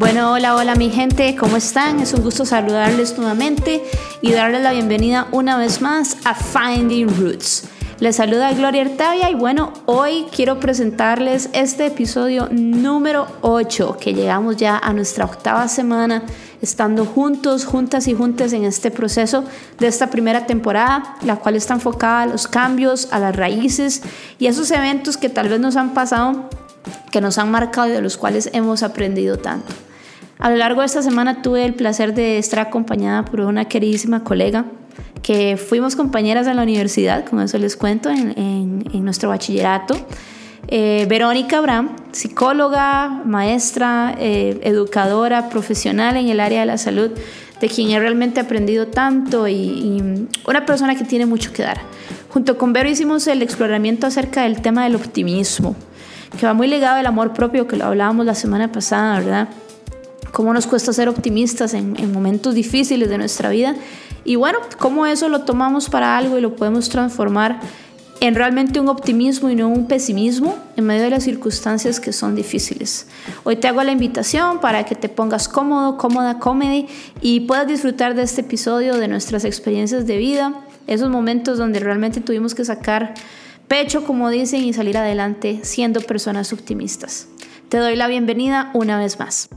Bueno, hola, hola mi gente, ¿cómo están? Es un gusto saludarles nuevamente y darles la bienvenida una vez más a Finding Roots. Les saluda Gloria Artavia y bueno, hoy quiero presentarles este episodio número 8, que llegamos ya a nuestra octava semana estando juntos, juntas y juntas en este proceso de esta primera temporada, la cual está enfocada a los cambios, a las raíces y a esos eventos que tal vez nos han pasado, que nos han marcado y de los cuales hemos aprendido tanto. A lo largo de esta semana tuve el placer de estar acompañada por una queridísima colega que fuimos compañeras en la universidad, como eso les cuento, en, nuestro bachillerato. Eh, Verónica Abraham, psicóloga, maestra, eh, educadora, profesional en el área de la salud, de quien he realmente aprendido tanto y, y, una persona que tiene mucho que dar. Junto con Vero hicimos el exploramiento acerca del tema del optimismo, que va muy ligado al amor propio, que lo hablábamos la semana pasada, ¿verdad? Cómo nos cuesta ser optimistas en, momentos difíciles de nuestra vida y bueno, cómo eso lo tomamos para algo y lo podemos transformar en realmente un optimismo y no un pesimismo en medio de las circunstancias que son difíciles. Hoy te hago la invitación para que te pongas cómodo, cómoda, comedy y puedas disfrutar de este episodio, de nuestras experiencias de vida, esos momentos donde realmente tuvimos que sacar pecho, como dicen, y salir adelante siendo personas optimistas. Te doy la bienvenida una vez más.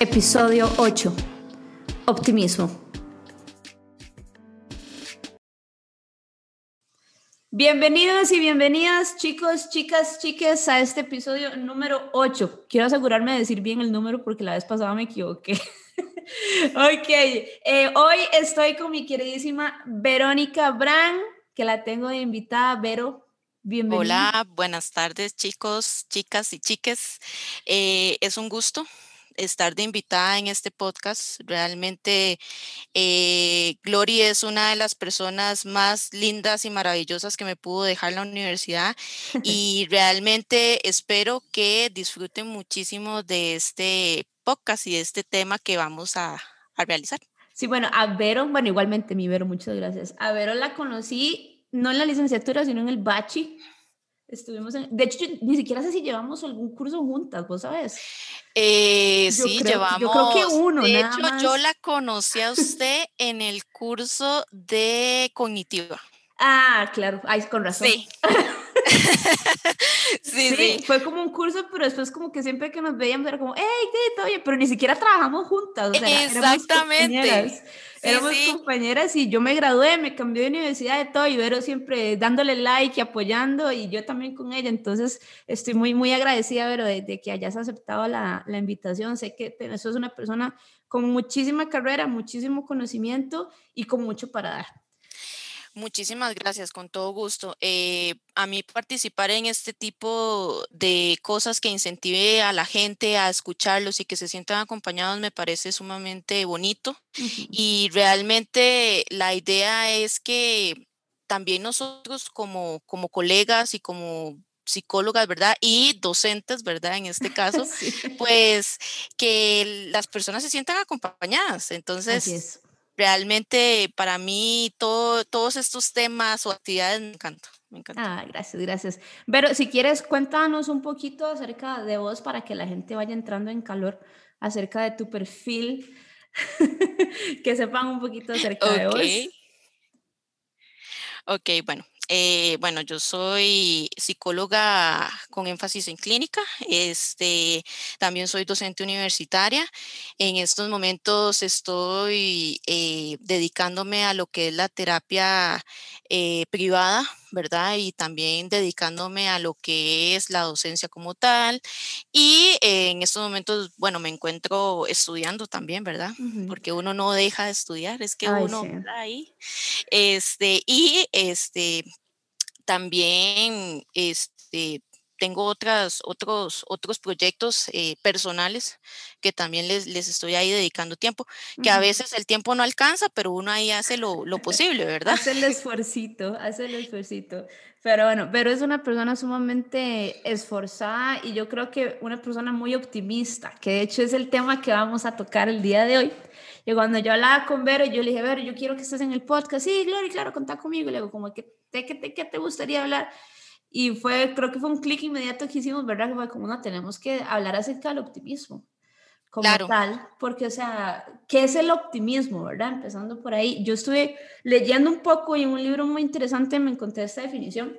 Episodio 8. Optimismo. Bienvenidos y bienvenidas chicos, chicas, chiques a este episodio número 8. Quiero asegurarme de decir bien el número porque la vez pasada me equivoqué. ok, eh, hoy estoy con mi queridísima Verónica Brand, que la tengo de invitada. Vero, bienvenida. Hola, buenas tardes chicos, chicas y chiques. Eh, es un gusto estar de invitada en este podcast. Realmente eh, Gloria es una de las personas más lindas y maravillosas que me pudo dejar la universidad y realmente espero que disfruten muchísimo de este podcast y de este tema que vamos a, a realizar. Sí, bueno, a Vero, bueno, igualmente mi Vero, muchas gracias. A Vero la conocí no en la licenciatura, sino en el Bachi Estuvimos en, de hecho, ni siquiera sé si llevamos algún curso juntas, ¿vos sabes? Eh, sí, llevamos. Yo creo que uno. De hecho, yo la conocí a usted en el curso de cognitiva. Ah, claro, ay, con razón. Sí. sí, sí, Fue como un curso, pero después como que siempre que nos veíamos era como, hey. ¿Todo bien? Pero ni siquiera trabajamos juntas. O sea, Exactamente. Éramos compañeras y yo me gradué, me cambié de universidad de todo y Vero siempre dándole like y apoyando y yo también con ella. Entonces estoy muy, muy agradecida, Vero, de, que hayas aceptado la, la, invitación. Sé que eso es una persona con muchísima carrera, muchísimo conocimiento y con mucho para dar. Muchísimas gracias, con todo gusto. Eh, a mí participar en este tipo de cosas que incentive a la gente a escucharlos y que se sientan acompañados me parece sumamente bonito. Y realmente la idea es que también nosotros como, como colegas y como psicólogas, ¿verdad? Y docentes, ¿verdad? En este caso, pues que las personas se sientan acompañadas. Entonces, realmente para mí todo, todos estos temas o actividades me encantan. Me Ah, gracias, gracias. Pero si quieres, cuéntanos un poquito acerca de vos para que la gente vaya entrando en calor acerca de tu perfil, que sepan un poquito acerca de vos. Ok, bueno, eh, bueno, yo soy psicóloga con énfasis en clínica, este, también soy docente universitaria. En estos momentos estoy eh, dedicándome a lo que es la terapia eh, privada, ¿verdad? Y también dedicándome a lo que es la docencia como tal. Y en estos momentos, bueno, me encuentro estudiando también, ¿verdad? Porque uno no deja de estudiar, es que uno está ahí. Este, y este, también este, tengo otras, otros, otros proyectos eh, personales que también les, les, estoy ahí dedicando tiempo, que a veces el tiempo no alcanza, pero uno ahí hace lo, lo posible, ¿verdad? Hace el esfuercito, hace el esfuercito. Pero bueno, pero es una persona sumamente esforzada y yo creo que una persona muy optimista, que de hecho es el tema que vamos a tocar el día de hoy. Y cuando yo hablaba con Vero, yo le dije, Vero, yo quiero que estés en el podcast. Sí, Gloria, claro, contá conmigo. Y le digo, como, ¿qué, qué, qué te gustaría hablar? Y fue, creo que fue un clic inmediato que hicimos, ¿verdad? Fue como, no, tenemos que hablar acerca del optimismo como tal, porque, o sea, ¿qué es el optimismo, verdad? Empezando por ahí. Yo estuve leyendo un poco y en un libro muy interesante me encontré esta definición,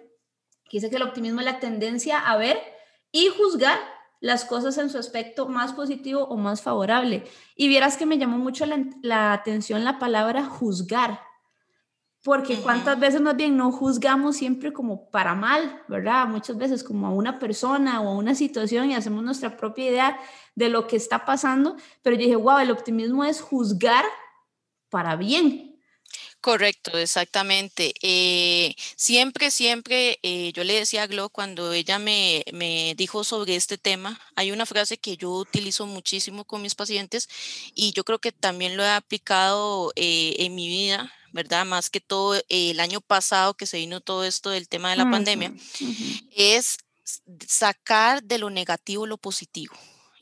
que dice que el optimismo es la tendencia a ver y juzgar las cosas en su aspecto más positivo o más favorable. Y vieras que me llamó mucho la, la atención la palabra juzgar, porque cuántas veces más bien no juzgamos siempre como para mal, ¿verdad? Muchas veces como a una persona o a una situación y hacemos nuestra propia idea de lo que está pasando, pero yo dije, wow, el optimismo es juzgar para bien, Correcto, exactamente. Eh, siempre, siempre, eh, yo le decía a Glo cuando ella me, me, dijo sobre este tema, hay una frase que yo utilizo muchísimo con mis pacientes y yo creo que también lo he aplicado eh, en mi vida, ¿verdad? Más que todo el año pasado que se vino todo esto del tema de la pandemia, es sacar de lo negativo lo positivo.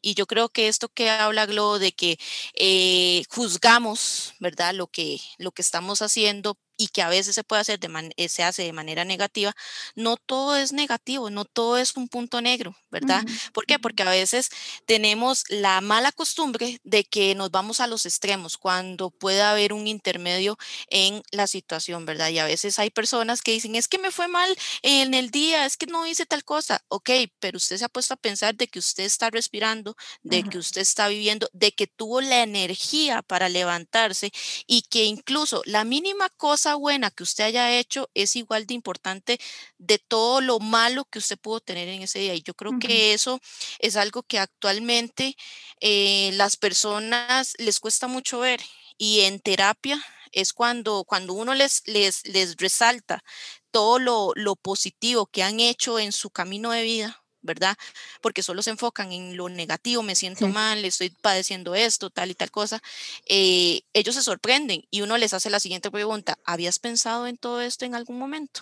Y yo creo que esto que habla Glo de que eh, juzgamos, ¿verdad? Lo que, lo que estamos haciendo y que a veces se puede hacer de eh, se hace de manera negativa, no todo es negativo, no todo es un punto negro, ¿verdad? ¿Por qué? Porque a veces tenemos la mala costumbre de que nos vamos a los extremos cuando puede haber un intermedio en la situación, ¿verdad? Y a veces hay personas que dicen, es que me fue mal en el día, es que no hice tal cosa, ok, pero usted se ha puesto a pensar de que usted está respirando, de que usted está viviendo, de que tuvo la energía para levantarse y que incluso la mínima cosa buena que usted haya hecho es igual de importante de todo lo malo que usted pudo tener en ese día. Y yo creo que eso es algo que actualmente eh, las personas les cuesta mucho ver. Y en terapia es cuando, cuando uno les, les, les resalta todo lo, lo positivo que han hecho en su camino de vida, ¿verdad? Porque solo se enfocan en lo negativo, me siento mal, estoy padeciendo esto, tal y tal cosa. Eh, ellos se sorprenden y uno les hace la siguiente pregunta, ¿habías pensado en todo esto en algún momento?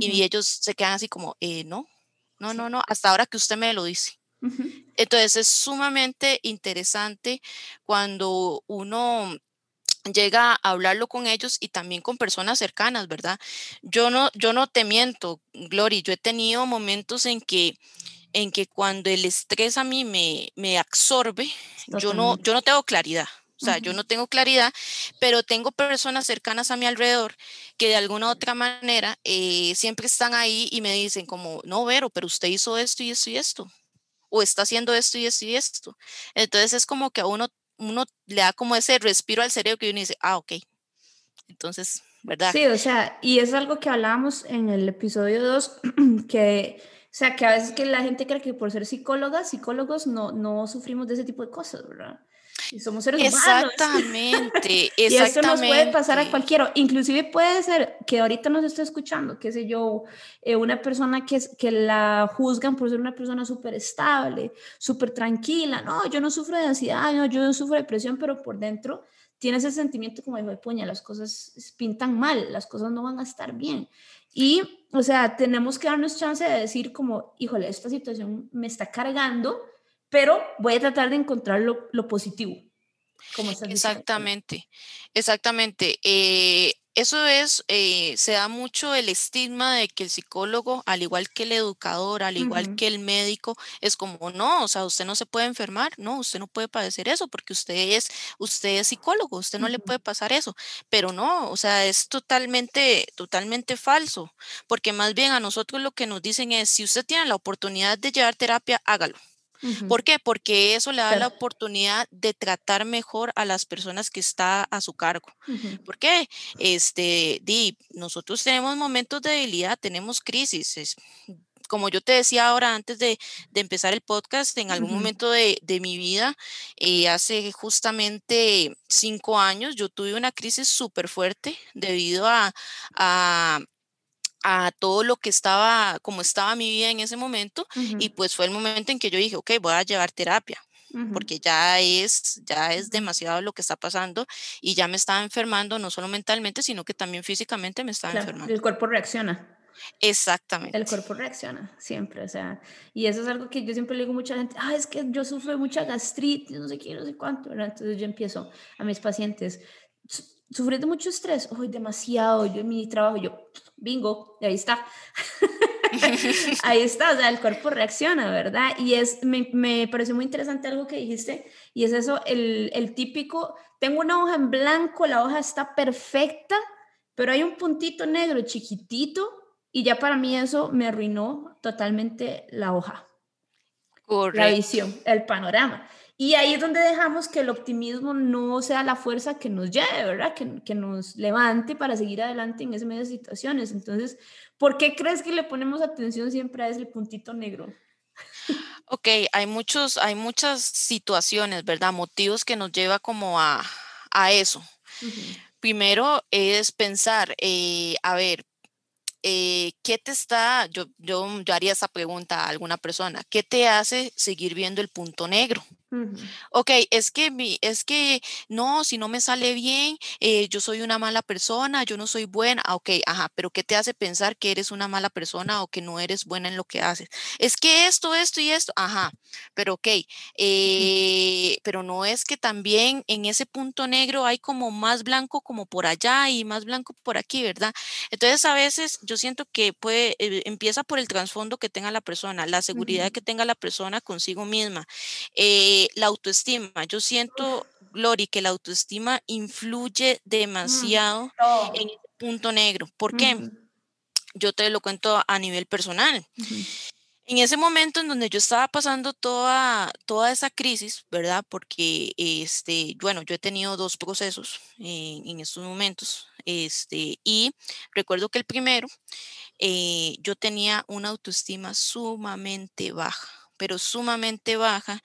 Y ellos se quedan así como, eh, no, no, no, no, hasta ahora que usted me lo dice. Entonces es sumamente interesante cuando uno llega a hablarlo con ellos y también con personas cercanas, ¿verdad? Yo no, yo no te miento, Glory, yo he tenido momentos en que, en que cuando el estrés a mí me, me absorbe, yo no, yo no tengo claridad. O sea, yo no tengo claridad, pero tengo personas cercanas a mi alrededor que de alguna u otra manera eh, siempre están ahí y me dicen como, no, Vero, pero usted hizo esto y esto y esto, o está haciendo esto y esto y esto. Entonces es como que a uno uno le da como ese respiro al cerebro que uno dice, ah, ok. Entonces, ¿verdad? Sí, o sea, y es algo que hablábamos en el episodio 2, que, o sea, que a veces que la gente cree que por ser psicólogas, psicólogos no, no sufrimos de ese tipo de cosas, ¿verdad? Y somos seres humanos. Exactamente, y eso nos puede pasar a cualquiera. Inclusive puede ser que ahorita nos esté escuchando, qué sé yo, eh, una persona que, que la juzgan por ser una persona súper estable, súper tranquila. No, yo no sufro de ansiedad, no, yo no sufro de depresión, pero por dentro tiene ese sentimiento como de, puña, las cosas pintan mal, las cosas no van a estar bien. Y, o sea, tenemos que darnos chance de decir como, híjole, esta situación me está cargando, pero voy a tratar de encontrar lo, lo positivo. Como exactamente, exactamente. Eh, eso es, eh, se da mucho el estigma de que el psicólogo, al igual que el educador, al igual que el médico, es como, no, o sea, usted no se puede enfermar, no, usted no puede padecer eso porque usted es, usted es psicólogo, usted no le puede pasar eso, pero no, o sea, es totalmente, totalmente falso, porque más bien a nosotros lo que nos dicen es, si usted tiene la oportunidad de llevar terapia, hágalo. ¿Por qué? Porque eso le da la oportunidad de tratar mejor a las personas que está a su cargo. ¿Por qué? Este, di, nosotros tenemos momentos de debilidad, tenemos crisis. como yo te decía ahora antes de, empezar el podcast, en algún momento de, mi vida, eh, hace justamente cinco años, yo tuve una crisis súper fuerte debido a, a todo lo que estaba, como estaba mi vida en ese momento, y pues fue el momento en que yo dije, ok, voy a llevar terapia, porque ya es, ya es demasiado lo que está pasando y ya me estaba enfermando, no solo mentalmente, sino que también físicamente me estaba enfermando. El cuerpo reacciona. Exactamente. El cuerpo reacciona siempre, o sea, y eso es algo que yo siempre le digo a mucha gente, ah, es que yo sufro de mucha gastritis, no sé qué, no sé cuánto, Entonces yo empiezo a mis pacientes, sufrir de mucho estrés, hoy demasiado, yo en mi trabajo, yo, bingo, ahí está. Ahí está, o sea, el cuerpo reacciona, ¿verdad? Y es, me, me pareció muy interesante algo que dijiste, y es eso, el, el típico, tengo una hoja en blanco, la hoja está perfecta, pero hay un puntito negro chiquitito, y ya para mí eso me arruinó totalmente la hoja. Correcto. La visión, el panorama. Y ahí es donde dejamos que el optimismo no sea la fuerza que nos lleve, ¿verdad? Que, que nos levante para seguir adelante en ese medio de situaciones. Entonces, ¿por qué crees que le ponemos atención siempre a ese puntito negro? Ok, hay muchos, hay muchas situaciones, ¿verdad? Motivos que nos lleva como a, a eso. Primero es pensar, eh, a ver, eh, ¿qué te está, yo, yo, yo haría esa pregunta a alguna persona, ¿qué te hace seguir viendo el punto negro? Ok, es que, mi, es que no, si no me sale bien, eh, yo soy una mala persona, yo no soy buena. Ah, ok, ajá, pero ¿qué te hace pensar que eres una mala persona o que no eres buena en lo que haces? Es que esto, esto y esto, ajá, pero ok, eh, pero no es que también en ese punto negro hay como más blanco como por allá y más blanco por aquí, ¿verdad? Entonces a veces yo siento que puede, eh, empieza por el trasfondo que tenga la persona, la seguridad que tenga la persona consigo misma. Eh, eh, la autoestima. Yo siento, Glory, que la autoestima influye mm, demasiado en el punto negro. ¿Por qué? Yo te lo cuento a nivel personal. En ese momento en donde yo estaba pasando toda, toda esa crisis, ¿verdad? Porque, este, bueno, yo he tenido dos procesos en estos momentos, este, y recuerdo que el primero, eh, yo tenía una autoestima sumamente baja pero sumamente baja.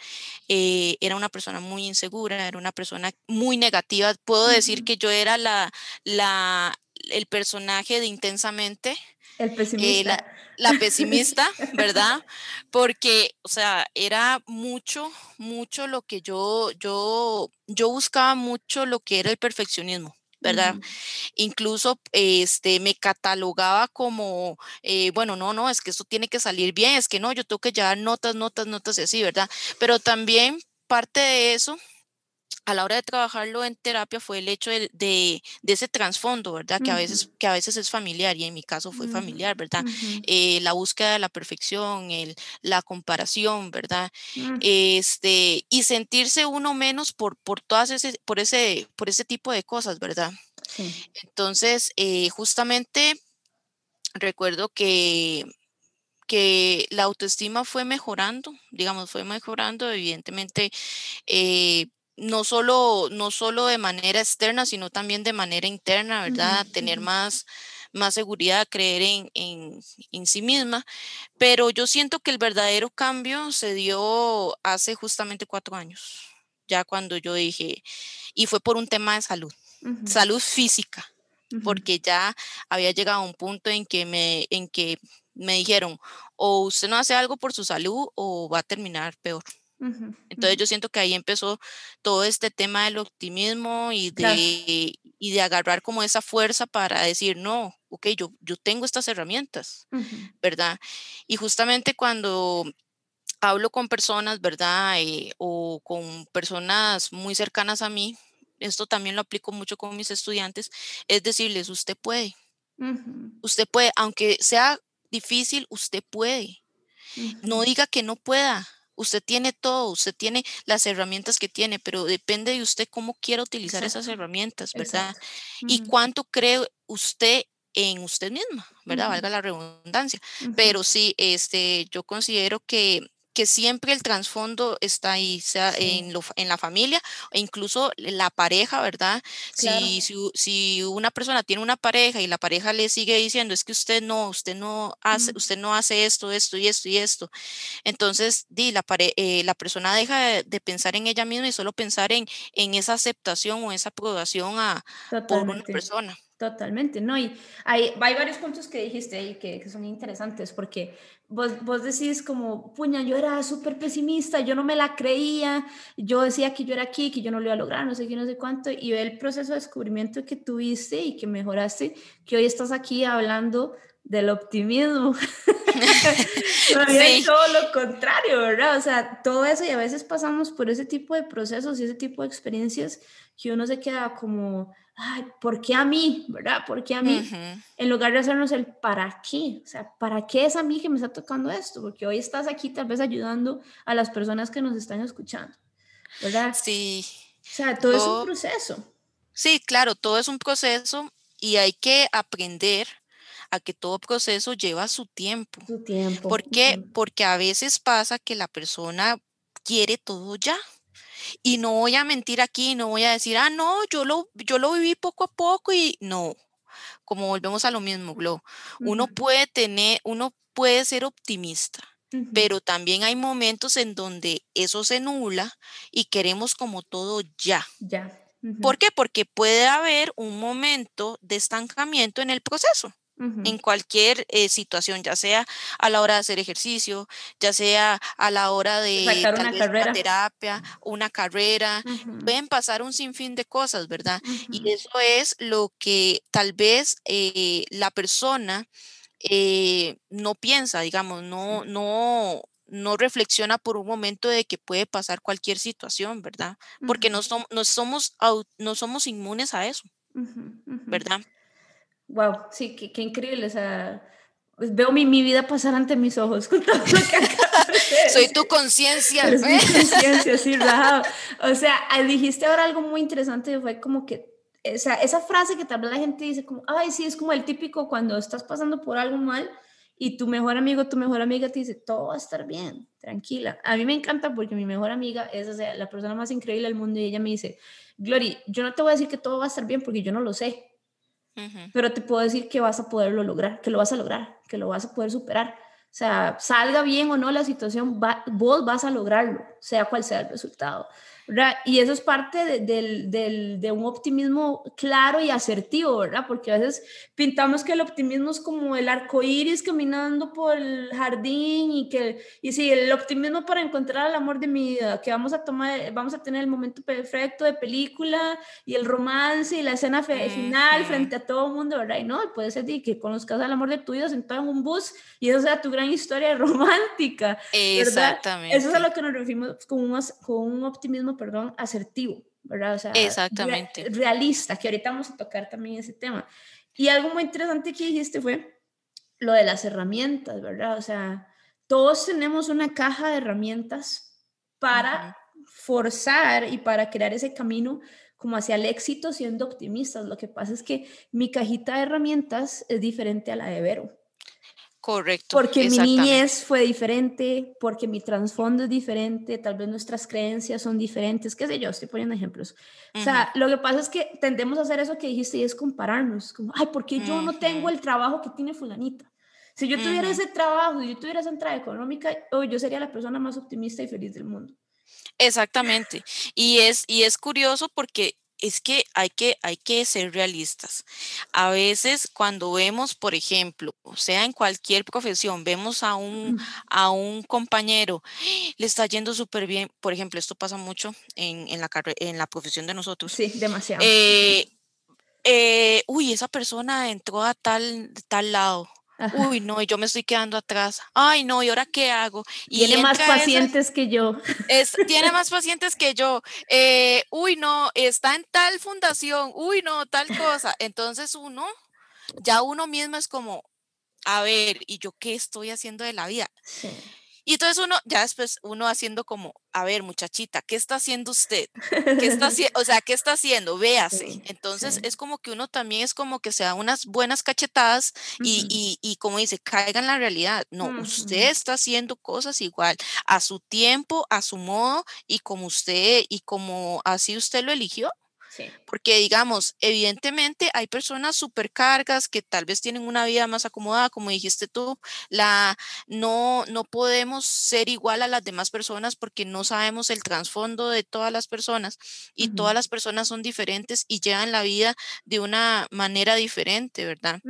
Eh, era una persona muy insegura, era una persona muy negativa. Puedo decir que yo era la, la, el personaje de intensamente. El eh, pesimista. la, pesimista, ¿verdad? Porque, o sea, era mucho, mucho lo que yo, yo, yo buscaba mucho lo que era el perfeccionismo. ¿Verdad? Incluso este, me catalogaba como, eh, bueno, no, no, es que esto tiene que salir bien, es que no, yo tengo que llevar notas, notas, notas y así, ¿verdad? Pero también parte de eso a la hora de trabajarlo en terapia fue el hecho de, de, ese trasfondo, ¿verdad? Que a, veces, que a veces es familiar y en mi caso fue familiar, ¿verdad? Eh, la búsqueda de la perfección, el, la comparación, ¿verdad? Mm. Este, y sentirse uno menos por, por, todas ese, por, ese, por ese tipo de cosas, ¿verdad? Entonces, eh, justamente recuerdo que que la autoestima fue mejorando, digamos, fue mejorando, evidentemente eh, no solo, no solo de manera externa, sino también de manera interna, ¿verdad? Tener más, más seguridad, creer en, en, en, sí misma. Pero yo siento que el verdadero cambio se dio hace justamente cuatro años, ya cuando yo dije, y fue por un tema de salud, salud física, porque ya había llegado a un punto en que me, en que me dijeron, o usted no hace algo por su salud o va a terminar peor. Entonces yo siento que ahí empezó todo este tema del optimismo y de, y de agarrar como esa fuerza para decir, no, ok, yo, yo tengo estas herramientas, ¿verdad? Y justamente cuando hablo con personas, ¿verdad? Eh, o con personas muy cercanas a mí, esto también lo aplico mucho con mis estudiantes, es decirles, usted puede, usted puede, aunque sea difícil, usted puede. No diga que no pueda, Usted tiene todo, usted tiene las herramientas que tiene, pero depende de usted cómo quiera utilizar esas herramientas, ¿verdad? Y cuánto cree usted en usted misma, ¿verdad? Valga la redundancia. Pero sí, este, yo considero que que siempre el trasfondo está ahí, sea en, en, la familia o incluso la pareja, ¿verdad? Si, si, una persona tiene una pareja y la pareja le sigue diciendo, es que usted no, usted no hace, usted no hace esto, esto y esto y esto, entonces di, la, eh, la persona deja de, pensar en ella misma y solo pensar en, en esa aceptación o esa aprobación a, por una persona. Totalmente, ¿no? Y hay, hay varios puntos que dijiste ahí que, que son interesantes porque vos, vos decís como, puña, yo era súper pesimista, yo no me la creía, yo decía que yo era aquí, que yo no lo iba a lograr, no sé qué, no sé cuánto, y ve el proceso de descubrimiento que tuviste y que mejoraste, que hoy estás aquí hablando del optimismo. sí. todo lo contrario, ¿verdad? O sea, todo eso y a veces pasamos por ese tipo de procesos y ese tipo de experiencias que uno se queda como, ay, ¿por qué a mí? ¿Verdad? ¿Por qué a mí? En lugar de hacernos el para qué, o sea, ¿para qué es a mí que me está tocando esto? Porque hoy estás aquí tal vez ayudando a las personas que nos están escuchando, ¿verdad? Sí. O sea, todo es un proceso. Sí, claro, todo es un proceso y hay que aprender a que todo proceso lleva su tiempo. Su tiempo. ¿Por qué? Porque a veces pasa que la persona quiere todo ya. Y no voy a mentir aquí, no voy a decir, ah, no, yo lo, yo lo viví poco a poco y no, como volvemos a lo mismo, Glo. Uno puede tener, uno puede ser optimista, pero también hay momentos en donde eso se nula y queremos como todo ya. Ya. ¿Por qué? Porque puede haber un momento de estancamiento en el proceso en cualquier eh, situación, ya sea a la hora de hacer ejercicio, ya sea a la hora de una carrera. terapia, una carrera, pueden pasar un sinfín de cosas, ¿verdad? Y eso es lo que tal vez eh, la persona eh, no piensa, digamos, no, no, no reflexiona por un momento de que puede pasar cualquier situación, ¿verdad? Porque no, no, somos, no somos inmunes a eso, ¿verdad? Wow, sí, qué, increíble. O sea, pues, veo mi, mi, vida pasar ante mis ojos Soy tu conciencia. Soy mi conciencia, sí, rajado. O sea, dijiste ahora algo muy interesante, fue como que esa, esa frase que tal vez la gente dice como, ay, sí, es como el típico cuando estás pasando por algo mal y tu mejor amigo, tu mejor amiga te dice, todo va a estar bien, tranquila. A mí me encanta porque mi mejor amiga es o sea, la persona más increíble del mundo y ella me dice, Glory, yo no te voy a decir que todo va a estar bien porque yo no lo sé pero te puedo decir que vas a poderlo lograr, que lo vas a lograr, que lo vas a poder superar. O sea, salga bien o no la situación, vos vas a lograrlo, sea cual sea el resultado. Y eso es parte de, un optimismo claro y asertivo, ¿verdad? Porque a veces pintamos que el optimismo es como el arco iris caminando por el jardín y que, y sí, el optimismo para encontrar el amor de mi vida, que vamos a tomar, vamos a tener el momento perfecto de película y el romance y la escena final frente a todo el mundo, ¿verdad? Y no, puede ser que conozcas al amor de tu vida sentado en un bus y eso sea tu gran historia romántica. Exactamente. Eso es a lo que nos referimos con un, con un optimismo perdón, asertivo, ¿verdad? O sea, Exactamente. realista, que ahorita vamos a tocar también ese tema. Y algo muy interesante que dijiste fue lo de las herramientas, ¿verdad? O sea, todos tenemos una caja de herramientas para forzar y para crear ese camino como hacia el éxito siendo optimistas. Lo que pasa es que mi cajita de herramientas es diferente a la de Vero. Correcto. Porque mi niñez fue diferente, porque mi trasfondo es diferente, tal vez nuestras creencias son diferentes, qué sé yo, estoy poniendo ejemplos. O sea, lo que pasa es que tendemos a hacer eso que dijiste y es compararnos, como, ay, ¿por qué yo no tengo el trabajo que tiene fulanita? Si yo tuviera ese trabajo, si yo tuviera esa entrada económica, hoy yo sería la persona más optimista y feliz del mundo. Exactamente. Y es, y es curioso porque es que hay que, hay que ser realistas. A veces cuando vemos, por ejemplo, sea en cualquier profesión, vemos a un, a un compañero, le está yendo súper bien, por ejemplo, esto pasa mucho en, en, la, en la profesión de nosotros. Sí, demasiado. Eh, eh, uy, esa persona entró a tal, tal lado Uy, no, yo me estoy quedando atrás. Ay, no, ¿y ahora qué hago? tiene más pacientes que yo. Es, tiene más pacientes que yo. Eh, uy, no, está en tal fundación. Uy, no, tal cosa. Entonces uno, ya uno mismo es como, a ver, ¿y yo qué estoy haciendo de la vida? Sí. Y entonces uno, ya después uno haciendo como, a ver, muchachita, ¿qué está haciendo usted? ¿Qué está haciendo? O sea, ¿qué está haciendo? Véase. Entonces es como que uno también es como que se da unas buenas cachetadas y, y, como dice, caiga en la realidad. No, usted está haciendo cosas igual, a su tiempo, a su modo y como usted, y como así usted lo eligió. Porque digamos, evidentemente hay personas supercargas que tal vez tienen una vida más acomodada, como dijiste tú, la no no podemos ser igual a las demás personas porque no sabemos el trasfondo de todas las personas y todas las personas son diferentes y llevan la vida de una manera diferente, ¿verdad?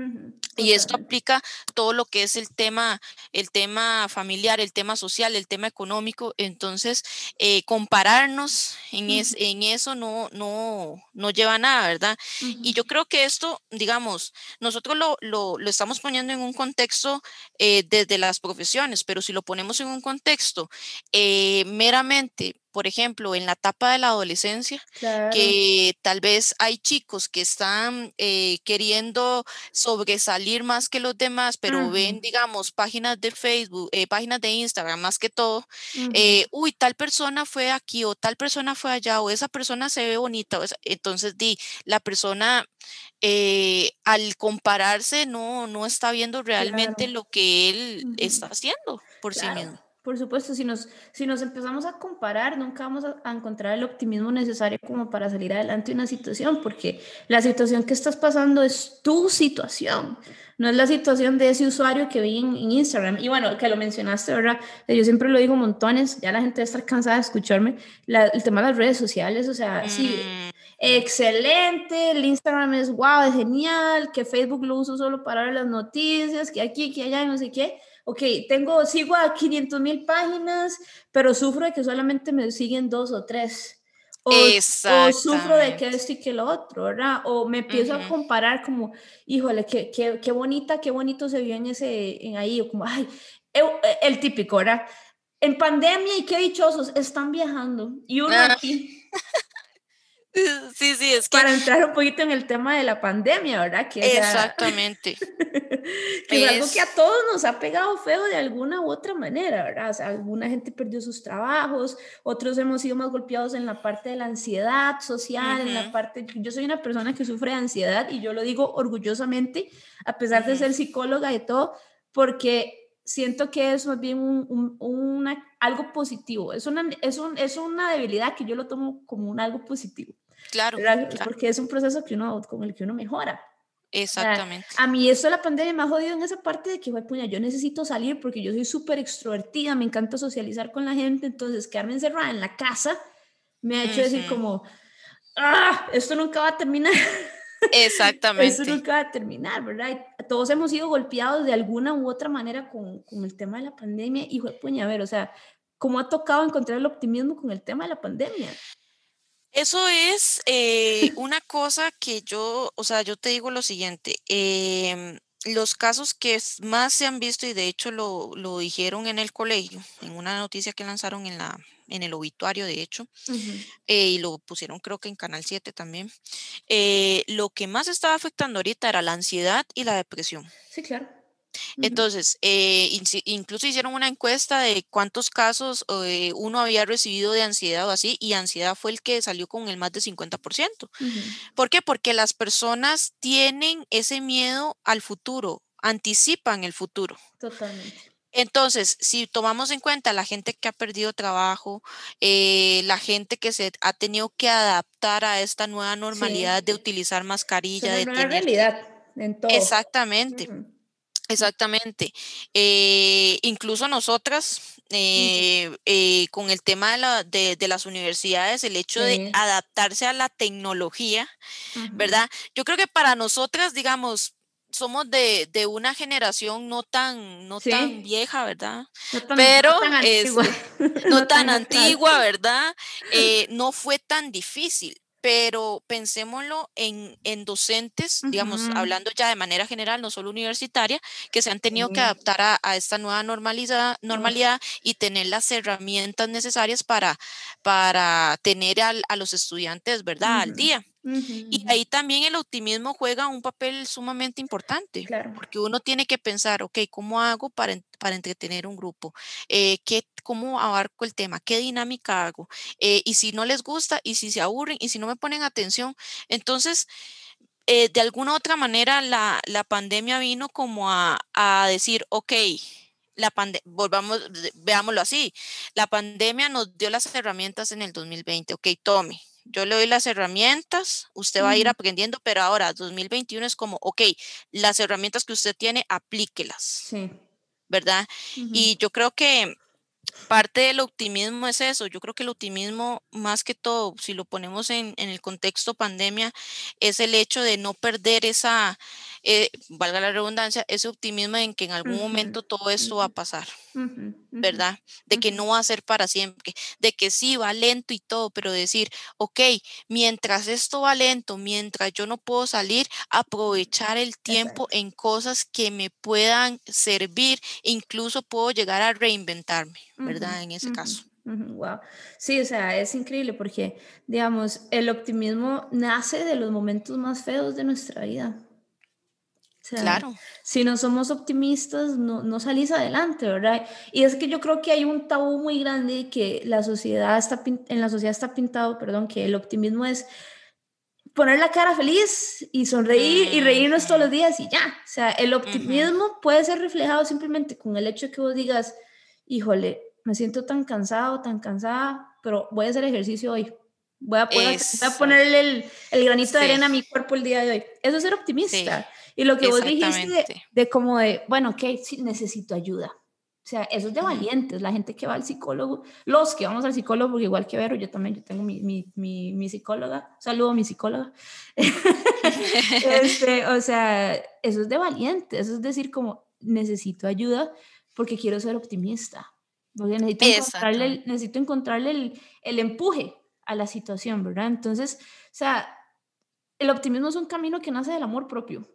Y esto aplica todo lo que es el tema el tema familiar, el tema social, el tema económico, entonces eh, compararnos en, en eso no no no, no lleva nada, ¿verdad? Y yo creo que esto, digamos, nosotros lo, lo, lo estamos poniendo en un contexto eh, desde las profesiones, pero si lo ponemos en un contexto eh, meramente por ejemplo, en la etapa de la adolescencia, que tal vez hay chicos que están eh, queriendo sobresalir más que los demás, pero ven, digamos, páginas de Facebook, eh, páginas de Instagram más que todo, eh, uy, tal persona fue aquí o tal persona fue allá o esa persona se ve bonita. entonces, di, la persona al compararse no, no está viendo realmente lo que él está haciendo por sí mismo. Por supuesto, si nos, si nos empezamos a comparar, nunca vamos a, encontrar el optimismo necesario como para salir adelante de una situación, porque la situación que estás pasando es tu situación, no es la situación de ese usuario que vi en, Instagram. Y bueno, que lo mencionaste, ¿verdad? Yo siempre lo digo montones, ya la gente estar cansada de escucharme, el tema de las redes sociales, o sea, sí, mm. excelente, el Instagram es wow, es genial, que Facebook lo uso solo para ver las noticias, que aquí, que allá, no sé qué ok, tengo, sigo a 500 mil páginas, pero sufro de que solamente me siguen dos o tres. O, o, sufro de que esto y que lo otro, ¿verdad? O me empiezo a comparar como, híjole, qué, qué, qué, bonita, qué bonito se vio en ese, en ahí, o como, ay, el, el típico, ¿verdad? En pandemia y qué dichosos, están viajando. Y uno ah. aquí. Sí, sí, es que... Para entrar un poquito en el tema de la pandemia, ¿verdad? Que Exactamente. que es... algo que a todos nos ha pegado feo de alguna u otra manera, ¿verdad? O sea, alguna gente perdió sus trabajos, otros hemos sido más golpeados en la parte de la ansiedad social, en la parte... Yo soy una persona que sufre de ansiedad y yo lo digo orgullosamente, a pesar de ser psicóloga y todo, porque siento que es más bien un, una, algo positivo, es una, es, un, es una debilidad que yo lo tomo como un algo positivo. Claro, Porque es un proceso que uno, con el que uno mejora. Exactamente. a mí eso de la pandemia me ha jodido en esa parte de que, puña, yo necesito salir porque yo soy súper extrovertida, me encanta socializar con la gente, entonces quedarme encerrada en la casa me ha hecho decir como, ah, esto nunca va a terminar. Exactamente. Eso nunca va a terminar, ¿verdad? todos hemos sido golpeados de alguna u otra manera con, con el tema de la pandemia. Y, puña, a ver, o sea, ¿cómo ha tocado encontrar el optimismo con el tema de la pandemia? Eso es eh, una cosa que yo, o sea, yo te digo lo siguiente, em, los casos que más se han visto, y de hecho lo, lo, dijeron en el colegio, en una noticia que lanzaron en, la, en el obituario, de hecho, eh, y lo pusieron creo que en Canal 7 también, eh, lo que más estaba afectando ahorita era la ansiedad y la depresión. Sí, claro. Entonces, eh, incluso hicieron una encuesta de cuántos casos eh, uno había recibido de ansiedad o así, y ansiedad fue el que salió con el más de 50%. ¿Por qué? Porque las personas tienen ese miedo al futuro, anticipan el futuro. Totalmente. Entonces, si tomamos en cuenta la gente que ha perdido trabajo, eh, la gente que se ha tenido que adaptar a esta nueva normalidad de utilizar mascarilla, es una de realidad en todo. Exactamente. Exactamente. Eh, incluso nosotras, eh, eh, con el tema de, las universidades, el hecho de adaptarse a la tecnología, ¿verdad? Yo creo que para nosotras, digamos, somos de, una generación no tan, no tan vieja, ¿verdad? Pero no tan antigua, no tan antigua ¿verdad? no fue tan difícil pero pensémoslo en, en docentes, digamos, hablando ya de manera general, no solo universitaria, que se han tenido que adaptar a, a esta nueva normalidad, normalidad y tener las herramientas necesarias para, para tener al, a los estudiantes, ¿verdad?, al día. Y ahí también el optimismo juega un papel sumamente importante, porque uno tiene que pensar, ok, ¿cómo hago para, para entretener un grupo? Eh, ¿qué, ¿Cómo abarco el tema? ¿Qué dinámica hago? Eh, y si no les gusta, y si se aburren, y si no me ponen atención, entonces... Eh, de alguna u otra manera la, la pandemia vino como a, a decir, ok, la volvamos, veámoslo así, la pandemia nos dio las herramientas en el 2020, ok, tome, yo le doy las herramientas, usted va a ir aprendiendo, pero ahora 2021 es como, ok, las herramientas que usted tiene, aplíquelas. Sí. ¿Verdad? Y yo creo que parte del optimismo es eso. Yo creo que el optimismo, más que todo, si lo ponemos en, en el contexto pandemia, es el hecho de no perder esa, eh, valga la redundancia, ese optimismo en que en algún momento todo esto va a pasar, ¿verdad? De que no va a ser para siempre, de que sí va lento y todo, pero decir, ok, mientras esto va lento, mientras yo no puedo salir, aprovechar el tiempo en cosas que me puedan servir, incluso puedo llegar a reinventarme, ¿verdad? En ese caso. Wow. Sí, o sea, es increíble porque, digamos, el optimismo nace de los momentos más feos de nuestra vida. Claro. Si no somos optimistas, no, no salís adelante, ¿verdad? Y es que yo creo que hay un tabú muy grande que la sociedad está, en la sociedad está pintado, perdón, que el optimismo es poner la cara feliz y sonreír y reírnos todos los días y ya. O sea, el optimismo puede ser reflejado simplemente con el hecho de que vos digas, híjole, me siento tan cansado, tan cansada, pero voy a hacer ejercicio hoy. Voy a, poner, voy a ponerle el, el granito de arena a mi cuerpo el día de hoy. Eso es ser optimista. Y lo que vos dijiste de, de, como de, bueno, ok, sí, necesito ayuda. O sea, eso es de valientes, la gente que va al psicólogo, los que vamos al psicólogo, porque igual que Vero, yo también, yo tengo mi, mi, mi, mi psicóloga, saludo a mi psicóloga. este, o sea, eso es de valientes, eso es decir como, necesito ayuda porque quiero ser optimista necesito encontrarle, el, necesito encontrarle el, el, empuje a la situación, ¿verdad? Entonces, o sea, el optimismo es un camino que nace del amor propio.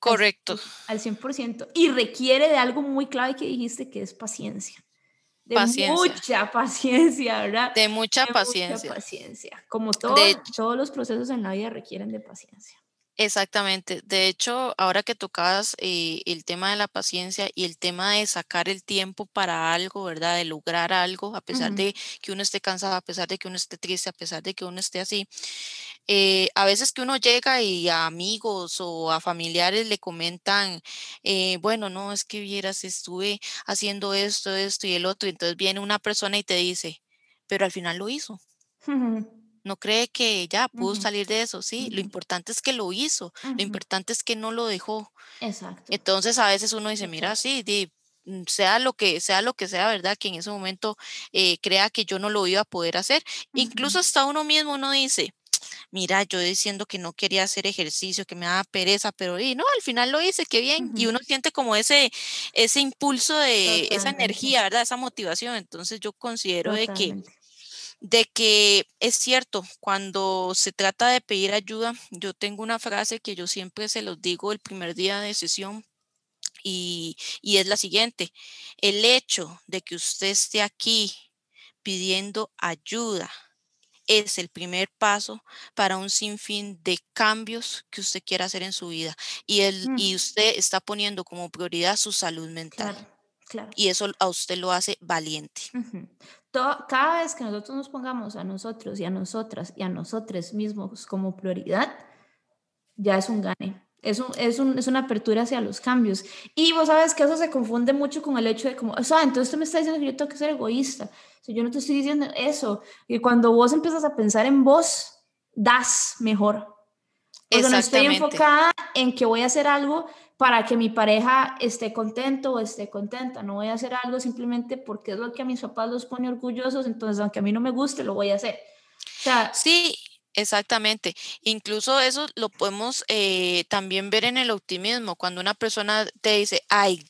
Correcto. Al, 100%. Y requiere de algo muy clave que dijiste, que es paciencia. De mucha paciencia, ¿verdad? De mucha paciencia. Mucha paciencia. Como todo, todos los procesos en la vida requieren de paciencia. Exactamente. De hecho, ahora que tocabas eh, el tema de la paciencia y el tema de sacar el tiempo para algo, ¿verdad? De lograr algo, a pesar de que uno esté cansado, a pesar de que uno esté triste, a pesar de que uno esté así. Eh, a veces que uno llega y a amigos o a familiares le comentan, eh, bueno, no, es que vieras, estuve haciendo esto, esto y el otro. Y entonces viene una persona y te dice, pero al final lo hizo. no cree que ya pudo salir de eso, sí, lo importante es que lo hizo, lo importante es que no lo dejó. Exacto. Entonces a veces uno dice, mira, sí, mm, sea lo que sea lo que sea, ¿verdad? Que en ese momento eh, crea que yo no lo iba a poder hacer. Incluso hasta uno mismo uno dice, mira, yo diciendo que no quería hacer ejercicio, que me daba pereza, pero y no, al final lo hice, qué bien. Y uno siente como ese, ese impulso de esa energía, ¿verdad? Esa motivación. Entonces yo considero de que de que es cierto, cuando se trata de pedir ayuda, yo tengo una frase que yo siempre se los digo el primer día de sesión y, es la siguiente, el hecho de que usted esté aquí pidiendo ayuda es el primer paso para un sinfín de cambios que usted quiera hacer en su vida y, el, y usted está poniendo como prioridad su salud mental. Y eso a usted lo hace valiente cada vez que nosotros nos pongamos a nosotros y a nosotras y a nosotros mismos como prioridad, ya es un gane. Es, un, es, un, es, una apertura hacia los cambios. Y vos sabes que eso se confunde mucho con el hecho de como, o sea, entonces usted me está diciendo que yo tengo que ser egoísta. O yo no te estoy diciendo eso. Y cuando vos empiezas a pensar en vos, das mejor. Porque no estoy enfocada en que voy a hacer algo para que mi pareja esté contento o esté contenta. No voy a hacer algo simplemente porque es lo que a mis papás los pone orgullosos, entonces aunque a mí no me guste, lo voy a hacer. sí, exactamente. Incluso eso lo podemos eh, también ver en el optimismo, cuando una persona te dice, ay,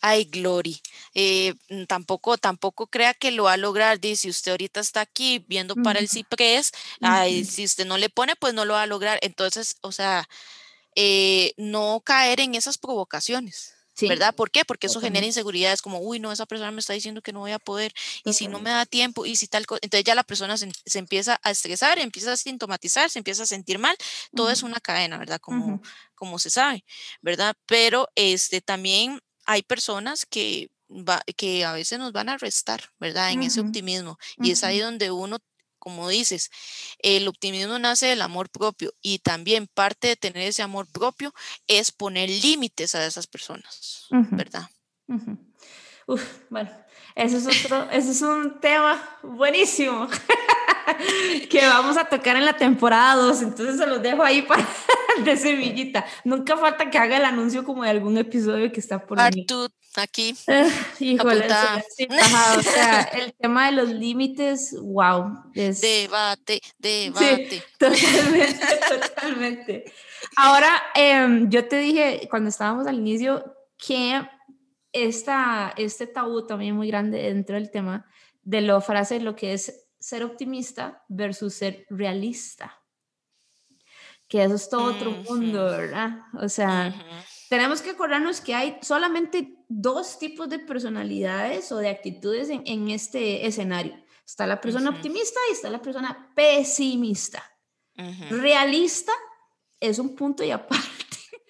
ay, Glory, eh, mm, tampoco, tampoco crea que lo va a lograr. Dice, usted ahorita está aquí viendo para el ciprés, ay, si usted no le pone, pues no lo va a lograr. Entonces, o sea, eh, no caer en esas provocaciones. ¿Verdad? ¿Por qué? Porque eso genera inseguridades como, uy, no, esa persona me está diciendo que no voy a poder, y si no me da tiempo, y si tal cosa, entonces ya la persona se, empieza a estresar, empieza a sintomatizar, se empieza a sentir mal, todo es una cadena, ¿verdad? Como, como se sabe, ¿verdad? Pero este, también hay personas que, que a veces nos van a restar, ¿verdad? En ese optimismo, y es ahí donde uno como dices, el optimismo nace del amor propio y también parte de tener ese amor propio es poner límites a esas personas, ¿verdad? Uf, bueno, eso es otro, eso es un tema buenísimo que vamos a tocar en la temporada 2, entonces se los dejo ahí para, de semillita. Nunca falta que haga el anuncio como de algún episodio que está por aquí. híjole, sí, o sea, el tema de los límites, wow. Es... Debate, debate. totalmente, totalmente. Ahora, em, yo te dije cuando estábamos al inicio que esta, este tabú también muy grande dentro del tema de la frase lo que es ser optimista versus ser realista. Que eso es todo otro mundo, ¿verdad? O sea, tenemos que acordarnos que hay solamente dos tipos de personalidades o de actitudes en, este escenario. Está la persona optimista y está la persona pesimista. Realista es un punto y aparte.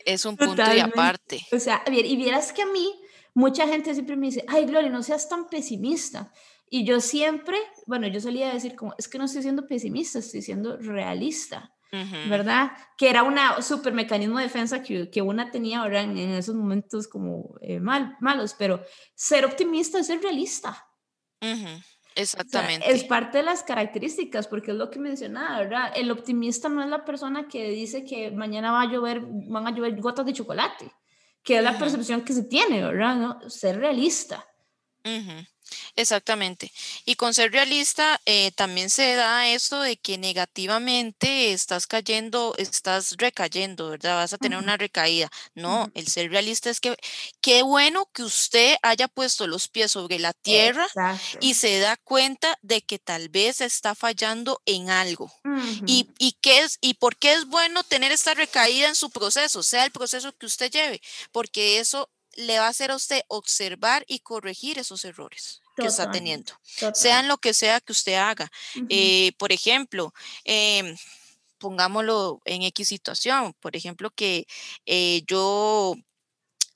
Es un punto y aparte. O sea, y vieras que a mí, mucha gente siempre me dice, ay, Gloria, no seas tan pesimista. Y yo siempre, bueno, yo solía decir como, es que no estoy siendo pesimista, estoy siendo realista, ¿verdad? Que era una super mecanismo de defensa que, que una tenía ahora en, esos momentos como eh, mal, malos, pero ser optimista es ser realista. Exactamente. es parte de las características, porque es lo que mencionaba, ¿verdad? El optimista no es la persona que dice que mañana va a llover, van a llover gotas de chocolate, que es la percepción que se tiene, ¿verdad? ¿No? Ser realista. Exactamente. Y con ser realista eh, también se da esto de que negativamente estás cayendo, estás recayendo, ¿verdad? Vas a tener una recaída. No, el ser realista es que qué bueno que usted haya puesto los pies sobre la tierra y se da cuenta de que tal vez está fallando en algo. y, y, qué es, y por qué es bueno tener esta recaída en su proceso, sea el proceso que usted lleve, porque eso le va a hacer a usted observar y corregir esos errores que está teniendo, sean lo que sea que usted haga. Eh, por ejemplo, em, pongámoslo en X situación, por ejemplo, que eh, yo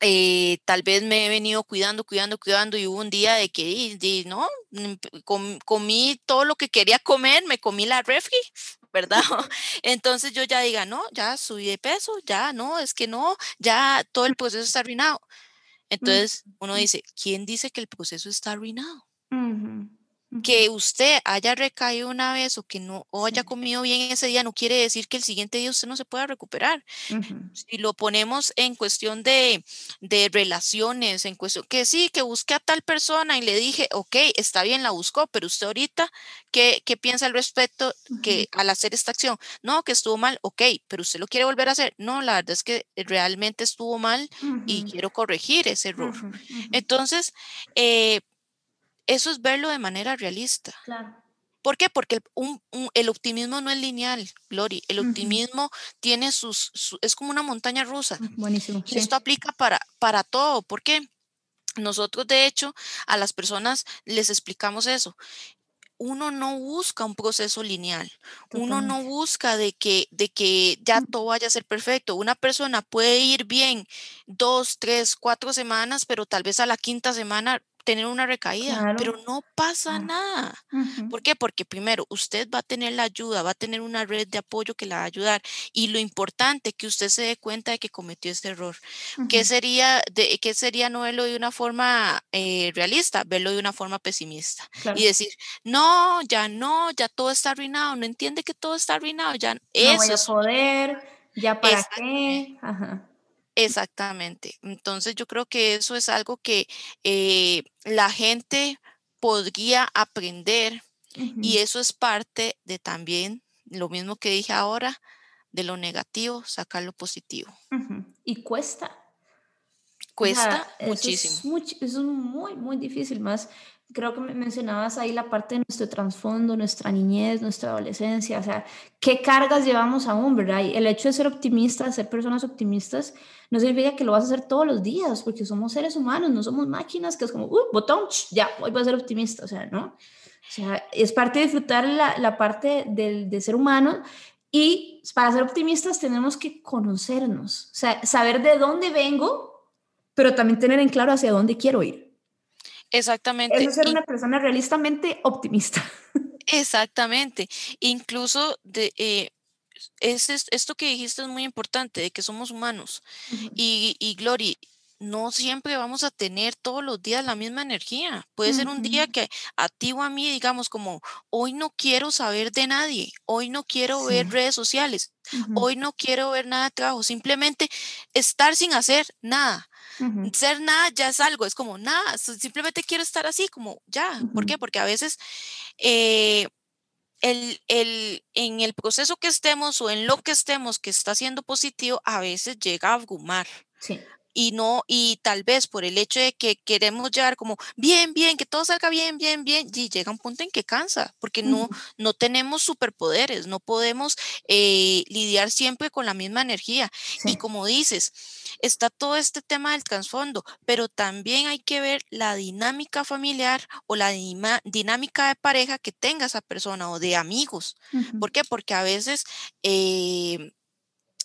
eh, tal vez me he venido cuidando, cuidando, cuidando y hubo un día de que, no, mm, comí todo lo que quería comer, me comí la refri, ¿verdad? Entonces yo ya diga, no, ya subí de peso, ya no, es que no, ya todo el proceso está arruinado. Entonces uno dice, ¿quién dice que el proceso está arruinado? Que usted haya recaído una vez o que no o haya comido bien ese día no quiere decir que el siguiente día usted no se pueda recuperar. Si lo ponemos en cuestión de, de, relaciones, en cuestión que sí, que busque a tal persona y le dije, ok, está bien, la buscó, pero usted ahorita, ¿qué, qué piensa al respecto que al hacer esta acción? No, que estuvo mal, ok, pero usted lo quiere volver a hacer. No, la verdad es que realmente estuvo mal y quiero corregir ese error. Entonces, eh, eso es verlo de manera realista. Claro. ¿Por qué? Porque el, optimismo no es lineal, Glory. El optimismo tiene sus, es como una montaña rusa. Ah, buenísimo. Y esto aplica para, para todo. ¿Por qué? Nosotros, de hecho, a las personas les explicamos eso. Uno no busca un proceso lineal. Uno no busca de que, de que ya mm. todo vaya a ser perfecto. Una persona puede ir bien dos, tres, cuatro semanas, pero tal vez a la quinta semana tener una recaída, pero no pasa ah, nada. ¿Por qué? Porque primero usted va a tener la ayuda, va a tener una red de apoyo que la va a ayudar y lo importante que usted se dé cuenta de que cometió este error. ¿Qué sería de qué sería no verlo de una forma eh, realista, verlo de una forma pesimista y decir, "No, ya no, ya todo está arruinado, no entiende que todo está arruinado, ya no eso voy a poder, ya para qué." Ajá. Exactamente. Entonces yo creo que eso es algo que eh, la gente podría aprender y eso es parte de también lo mismo que dije ahora, de lo negativo, sacar lo positivo. Y cuesta. Cuesta muchísimo. Eso es, muy, muy difícil, más creo que mencionabas ahí la parte de nuestro trasfondo, nuestra niñez, nuestra adolescencia, o sea, qué cargas llevamos aún, ¿verdad? Y el hecho de ser optimistas, ser personas optimistas, no significa que lo vas a hacer todos los días, porque somos seres humanos, no somos máquinas, que es como, uy, botón, ya, hoy voy a ser optimista, o sea, ¿no? O sea, es parte de disfrutar la, la parte del, de ser humano y para ser optimistas tenemos que conocernos, o sea, saber de dónde vengo, pero también tener en claro hacia dónde quiero ir. Exactamente. Eso es ser una persona realistamente optimista. Exactamente. Incluso de, eh, es, esto que dijiste es muy importante, de que somos humanos. y, y Glory, no siempre vamos a tener todos los días la misma energía. Puede ser un día que a ti o a mí digamos como, hoy no quiero saber de nadie, hoy no quiero ver redes sociales, hoy no quiero ver nada de trabajo, simplemente estar sin hacer nada. Ser nada ya es algo, es como nada, simplemente quiero estar así, como ya. ¿Por qué? Porque a veces eh, el, el, en el proceso que estemos o en lo que estemos que está siendo positivo, a veces llega a abrumar. Sí y no, y tal vez por el hecho de que queremos llevar como bien, bien, que todo salga bien, bien, bien, y llega un punto en que cansa, porque no, no tenemos superpoderes, no podemos eh, lidiar siempre con la misma energía. Y como dices, está todo este tema del trasfondo, pero también hay que ver la dinámica familiar o la dinámica de pareja que tenga esa persona o de amigos. ¿Por qué? Porque a veces... Eh,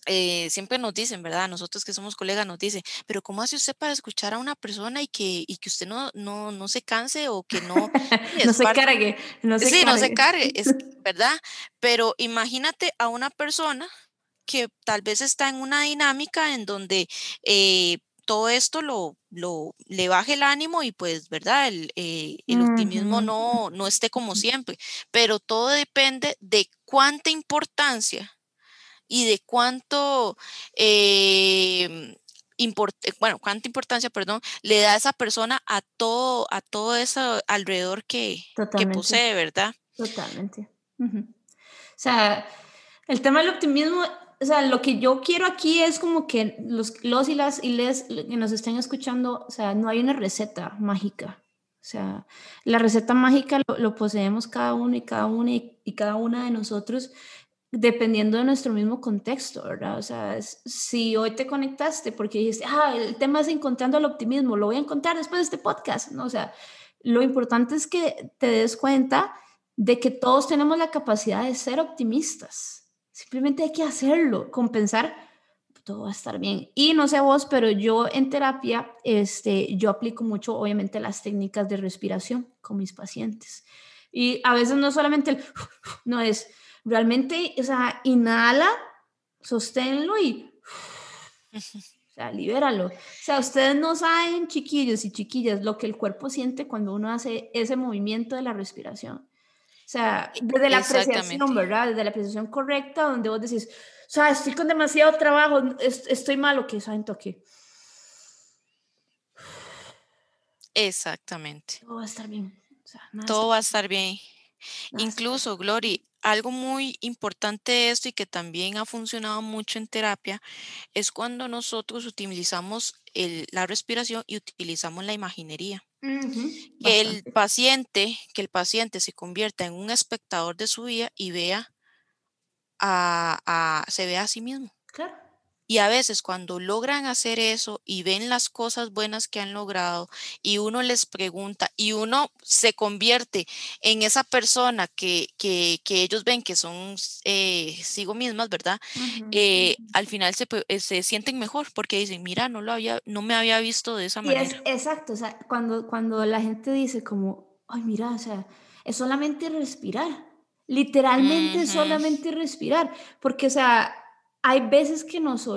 eh, siempre nos dicen, ¿verdad? Nosotros que somos colegas nos dicen, pero ¿cómo hace usted para escuchar a una persona y que, y que usted no, no, no se canse o que no... no se cargue. No se sí, cargue. no se cargue, es verdad. Pero imagínate a una persona que tal vez está en una dinámica en donde eh, todo esto lo, lo, le baje el ánimo y pues, ¿verdad? El, eh, el optimismo no, no esté como siempre, pero todo depende de cuánta importancia y de cuánto, em, bueno, cuánta importancia, perdón, le da esa persona a todo, a todo eso alrededor que, que posee, ¿verdad? Totalmente. O sea, el tema del optimismo, o sea, lo que yo quiero aquí es como que los, los y las y les que nos estén escuchando, o sea, no hay una receta mágica. O sea, la receta mágica lo, poseemos cada uno y cada una y cada una de nosotros dependiendo de nuestro mismo contexto, ¿verdad? O sea, si hoy te conectaste porque dijiste, ah, el tema es encontrando el optimismo, lo voy a encontrar después de este podcast, ¿no? O sea, lo importante es que te des cuenta de que todos tenemos la capacidad de ser optimistas. Simplemente hay que hacerlo, compensar, todo va a estar bien. Y no sé vos, pero yo en terapia, este, yo aplico mucho, obviamente, las técnicas de respiración con mis pacientes. Y a veces no solamente el, no es realmente, o sea, inhala, sosténlo y, o sea, libéralo. O sea, ustedes no saben, chiquillos y chiquillas, lo que el cuerpo siente cuando uno hace ese movimiento de la respiración. O sea, desde la apreciación, ¿verdad? Desde la apreciación correcta, donde vos decís, o sea, estoy con demasiado trabajo, estoy malo, que saben toque. Exactamente. Todo va a estar bien. Todo va a estar bien. Incluso, Glory, algo muy importante de esto y que también ha funcionado mucho en terapia es cuando nosotros utilizamos la respiración y utilizamos la imaginería. Que el paciente, que el paciente se convierta en un espectador de su vida y vea a, se vea a sí mismo. Claro. Y a veces cuando logran hacer eso y ven las cosas buenas que han logrado y uno les pregunta y uno se convierte en esa persona que, que, que ellos ven que son eh, sigo mismas, ¿verdad? Eh, al final se, eh, se, sienten mejor porque dicen, mira, no, lo había, no me había visto de esa manera. exacto, o sea, cuando, cuando la gente dice como, ay, mira, o sea, es solamente respirar. Literalmente solamente respirar, porque, o sea, hay veces que nos,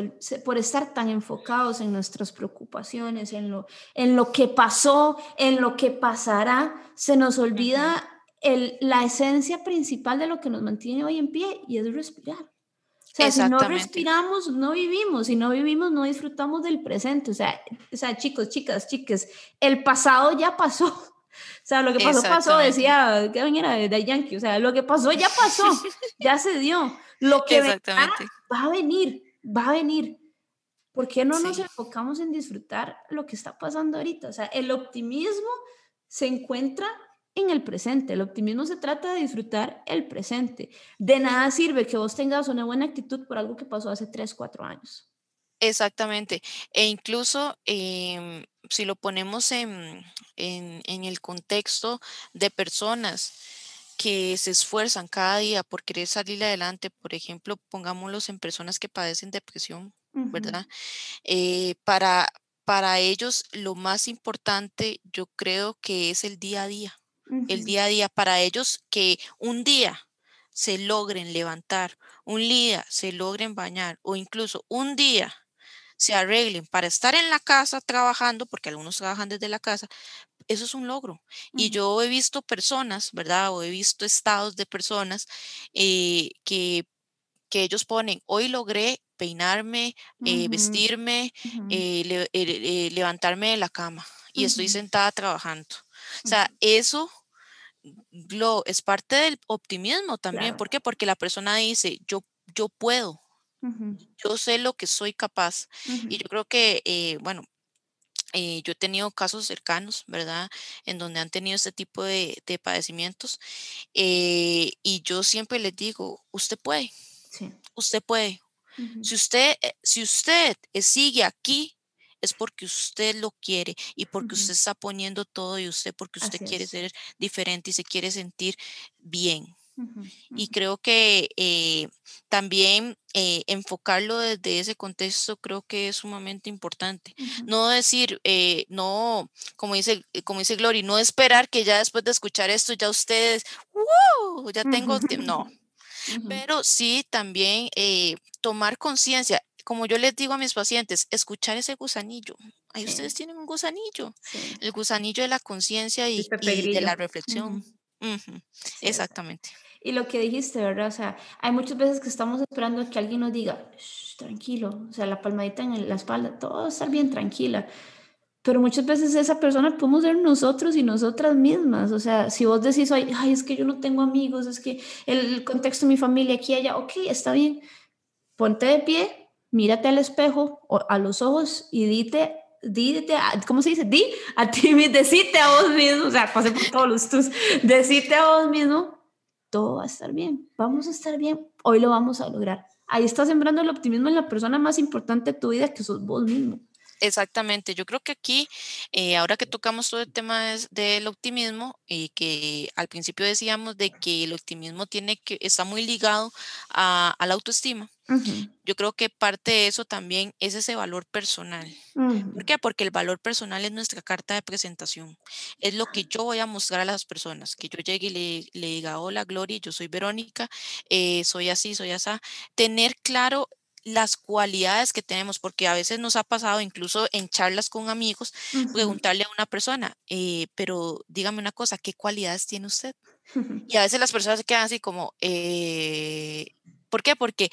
por estar tan enfocados en nuestras preocupaciones, en lo, en lo que pasó, en lo que pasará, se nos olvida el, la esencia principal de lo que nos mantiene hoy en pie y es respirar. O sea, si no respiramos, no vivimos. Si no vivimos, no disfrutamos del presente. O sea, o sea, chicos, chicas, chicas, el pasado ya pasó. O sea, lo que pasó, pasó, decía, ¿qué era de Yankee? O sea, lo que pasó ya pasó, ya se dio. Lo que va a venir, va a venir. ¿Por qué no nos enfocamos en disfrutar lo que está pasando ahorita? O sea, el optimismo se encuentra en el presente. El optimismo se trata de disfrutar el presente. De nada sirve que vos tengas una buena actitud por algo que pasó hace 3, 4 años. Exactamente. E incluso em, si lo ponemos en, en el contexto de personas que se esfuerzan cada día por querer salir adelante, por ejemplo, pongámoslos en personas que padecen depresión, ¿verdad? Eh, para, para ellos lo más importante yo creo que es el día a día, el día a día, para ellos que un día se logren levantar, un día se logren bañar o incluso un día se arreglen para estar en la casa trabajando, porque algunos trabajan desde la casa, eso es un logro. Y yo he visto personas, ¿verdad? O he visto estados de personas eh, que, que ellos ponen, hoy logré peinarme, eh, vestirme, eh, levantarme de la cama y estoy sentada trabajando. O sea, eso lo, es parte del optimismo también. ¿Por qué? Porque la persona dice, yo, yo puedo, yo sé lo que soy capaz. Y yo creo que, bueno, eh, yo he tenido casos cercanos, ¿verdad? En donde han tenido este tipo de, padecimientos. Eh, y yo siempre les digo, usted puede, usted puede. Si usted, si usted sigue aquí, es porque usted lo quiere y porque usted está poniendo todo y usted porque usted quiere ser diferente y se quiere sentir bien. Y creo que eh, también eh, enfocarlo desde ese contexto creo que es sumamente importante. No decir, eh, no, como dice, como dice Glory, no esperar que ya después de escuchar esto ya ustedes, ¡wow! Ya tengo, no. Pero sí también tomar conciencia como yo les digo a mis pacientes, escuchar ese gusanillo. Ahí ustedes tienen un gusanillo, el gusanillo de la conciencia y, de la reflexión. Exactamente. Y lo que dijiste, ¿verdad? O sea, hay muchas veces que estamos esperando que alguien nos diga, tranquilo, o sea, la palmadita en la espalda, todo estar bien tranquila. Pero muchas veces esa persona podemos ser nosotros y nosotras mismas. O sea, si vos decís, ay, es que yo no tengo amigos, es que el contexto de mi familia aquí y allá, ok, está bien. Ponte de pie, mírate al espejo o a los ojos y dite, dite, ¿cómo se dice? Di a ti, decite a vos mismo, o sea, pase por todos los tus, decite a vos mismo, todo va a estar bien, vamos a estar bien, hoy lo vamos a lograr. Ahí estás sembrando el optimismo en la persona más importante de tu vida, que sos vos mismo. Exactamente, yo creo que aquí, eh, ahora que tocamos todo el tema del optimismo, y que al principio decíamos de que el optimismo tiene que, está muy ligado a, la autoestima. Yo creo que parte de eso también es ese valor personal. ¿Por qué? Porque el valor personal es nuestra carta de presentación. Es lo que yo voy a mostrar a las personas. Que yo llegue y le, diga, hola Gloria, yo soy Verónica, eh, soy así, soy así. Tener claro las cualidades que tenemos, porque a veces nos ha pasado incluso en charlas con amigos, preguntarle a una persona, eh, pero dígame una cosa, ¿qué cualidades tiene usted? Y a veces las personas se quedan así como, eh, ¿por qué? Porque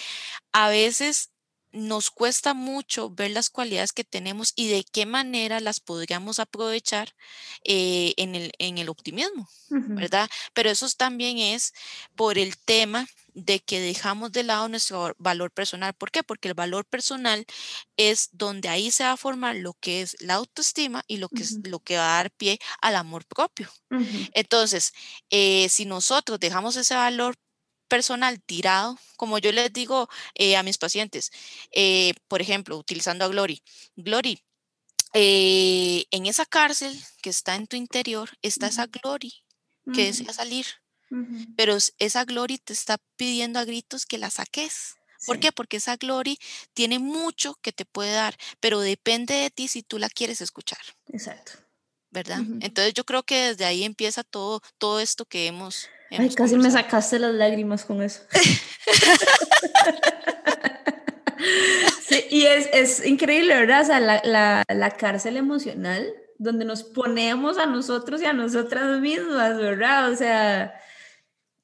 a veces nos cuesta mucho ver las cualidades que tenemos y de qué manera las podríamos aprovechar eh, en, el, en, el, optimismo, ¿verdad? Pero eso también es por el tema de que dejamos de lado nuestro valor personal. ¿Por qué? Porque el valor personal es donde ahí se va a formar lo que es la autoestima y lo que, es, lo que va a dar pie al amor propio. Entonces, eh, si nosotros dejamos ese valor personal tirado, como yo les digo eh, a mis pacientes, eh, por ejemplo, utilizando a Glory, Glory, en esa cárcel que está en tu interior está esa Glory que desea salir, pero esa Glory te está pidiendo a gritos que la saques. ¿Por qué? Porque esa Glory tiene mucho que te puede dar, pero depende de ti si tú la quieres escuchar. Exacto. ¿Verdad? Entonces yo creo que desde ahí empieza todo, todo esto que hemos Ay, casi me sacaste las lágrimas con eso. sí, y es, es, increíble, ¿verdad? O sea, la, la, la, cárcel emocional donde nos ponemos a nosotros y a nosotras mismas, ¿verdad? O sea,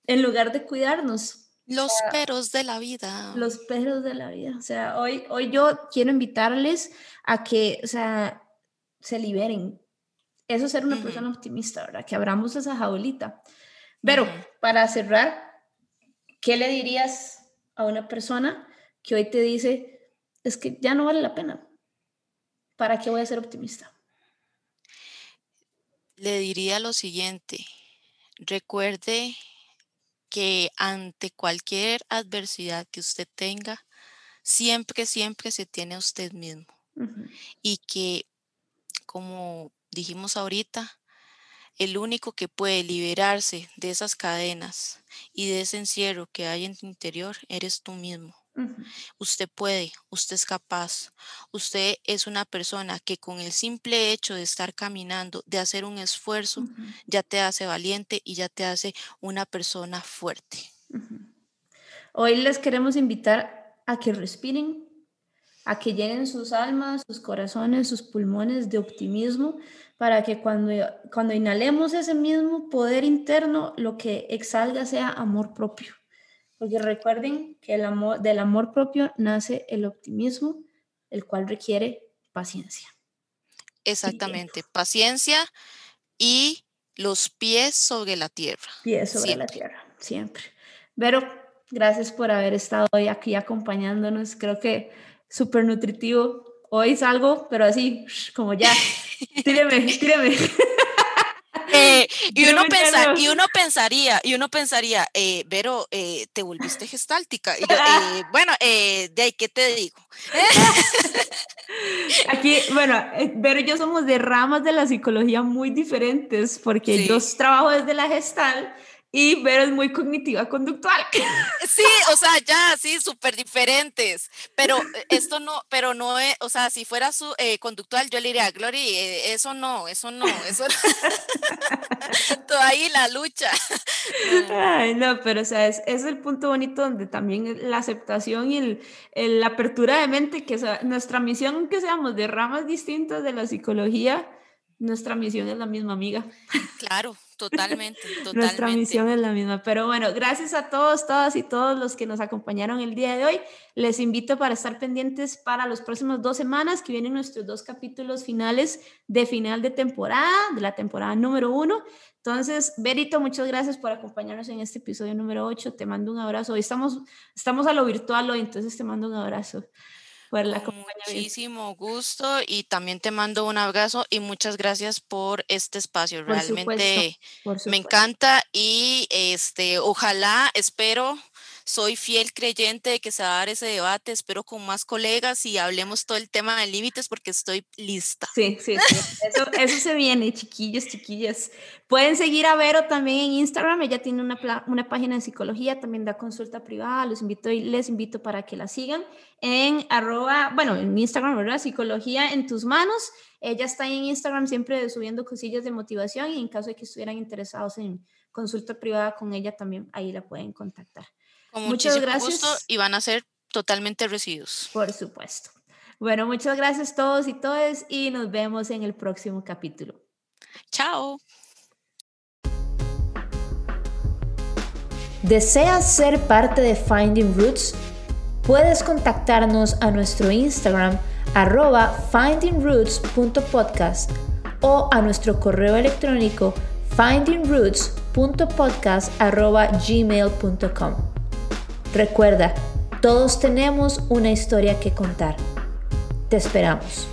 en lugar de cuidarnos. Los peros de la vida. Los peros de la vida. O sea, hoy, hoy yo quiero invitarles a que, o sea, se liberen. Eso es ser una persona optimista, ¿verdad? Que abramos esa jaulita. Pero para cerrar, ¿qué le dirías a una persona que hoy te dice, es que ya no vale la pena? ¿Para qué voy a ser optimista? Le diría lo siguiente, recuerde que ante cualquier adversidad que usted tenga, siempre, siempre se tiene a usted mismo. Y que, como dijimos ahorita, el único que puede liberarse de esas cadenas y de ese encierro que hay en tu interior eres tú mismo. Usted puede, usted es capaz, usted es una persona que con el simple hecho de estar caminando, de hacer un esfuerzo, ya te hace valiente y ya te hace una persona fuerte. Hoy les queremos invitar a que respiren, a que llenen sus almas, sus corazones, sus pulmones de optimismo, para que cuando, cuando inhalemos ese mismo poder interno, lo que exhalga sea amor propio. Porque recuerden que el amor, del amor propio nace el optimismo, el cual requiere paciencia. Exactamente, paciencia y los pies sobre la tierra. Pies sobre la tierra, siempre. Pero gracias por haber estado hoy aquí acompañándonos. Creo que súper nutritivo. Hoy salgo, pero así, como ya, tíreme, tíreme. Eh, y, uno y uno pensaría, y uno pensaría, eh, Vero, eh, te volviste gestáltica. Y yo, eh, bueno, de ahí, ¿qué te digo? Aquí, bueno, Vero y yo somos de ramas de la psicología muy diferentes, porque yo trabajo desde la gestal y Vero es muy cognitiva conductual. Sí, o sea, ya, sí, súper diferentes, pero eh, esto no, pero no es, o sea, si fuera su eh, conductual, yo le diría, Glory, eh, eso no, eso no, eso no. Todo ahí la lucha. Ay, no, pero o sea, es, es, el punto bonito donde también la aceptación y el, la apertura de mente, que sea, nuestra misión, que seamos de ramas distintas de la psicología, nuestra misión es la misma, amiga. Claro, totalmente, totalmente. Nuestra misión es la misma. Pero bueno, gracias a todos, todas y todos los que nos acompañaron el día de hoy. Les invito para estar pendientes para los próximos dos semanas que vienen nuestros dos capítulos finales de final de temporada, de la temporada número uno. Entonces, Berito, muchas gracias por acompañarnos en este episodio número 8. Te mando un abrazo. Hoy estamos, estamos a lo virtual hoy, entonces te mando un abrazo por la Muchísimo gusto y también te mando un abrazo y muchas gracias por este espacio. Realmente me encanta y este ojalá, espero soy fiel creyente de que se va a dar ese debate, espero con más colegas y hablemos todo el tema de límites porque estoy lista. Sí, sí, sí. Eso, se viene, chiquillos, chiquillas. Pueden seguir a Vero también en Instagram, ella tiene una, una página de psicología, también da consulta privada, los invito y les invito para que la sigan en arroba, bueno, en Instagram, ¿verdad? Psicología en tus manos. Ella está en Instagram siempre subiendo cosillas de motivación y en caso de que estuvieran interesados en consulta privada con ella también ahí la pueden contactar. Muchas gracias. y van a ser totalmente recibidos. Por supuesto. Bueno, muchas gracias a todos y todas y nos vemos en el próximo capítulo. Chao. ¿Deseas ser parte de Finding Roots? Puedes contactarnos a nuestro Instagram arroba findingroots.podcast o a nuestro correo electrónico findingroots.podcast.gmail.com. Recuerda, todos tenemos una historia que contar. Te esperamos.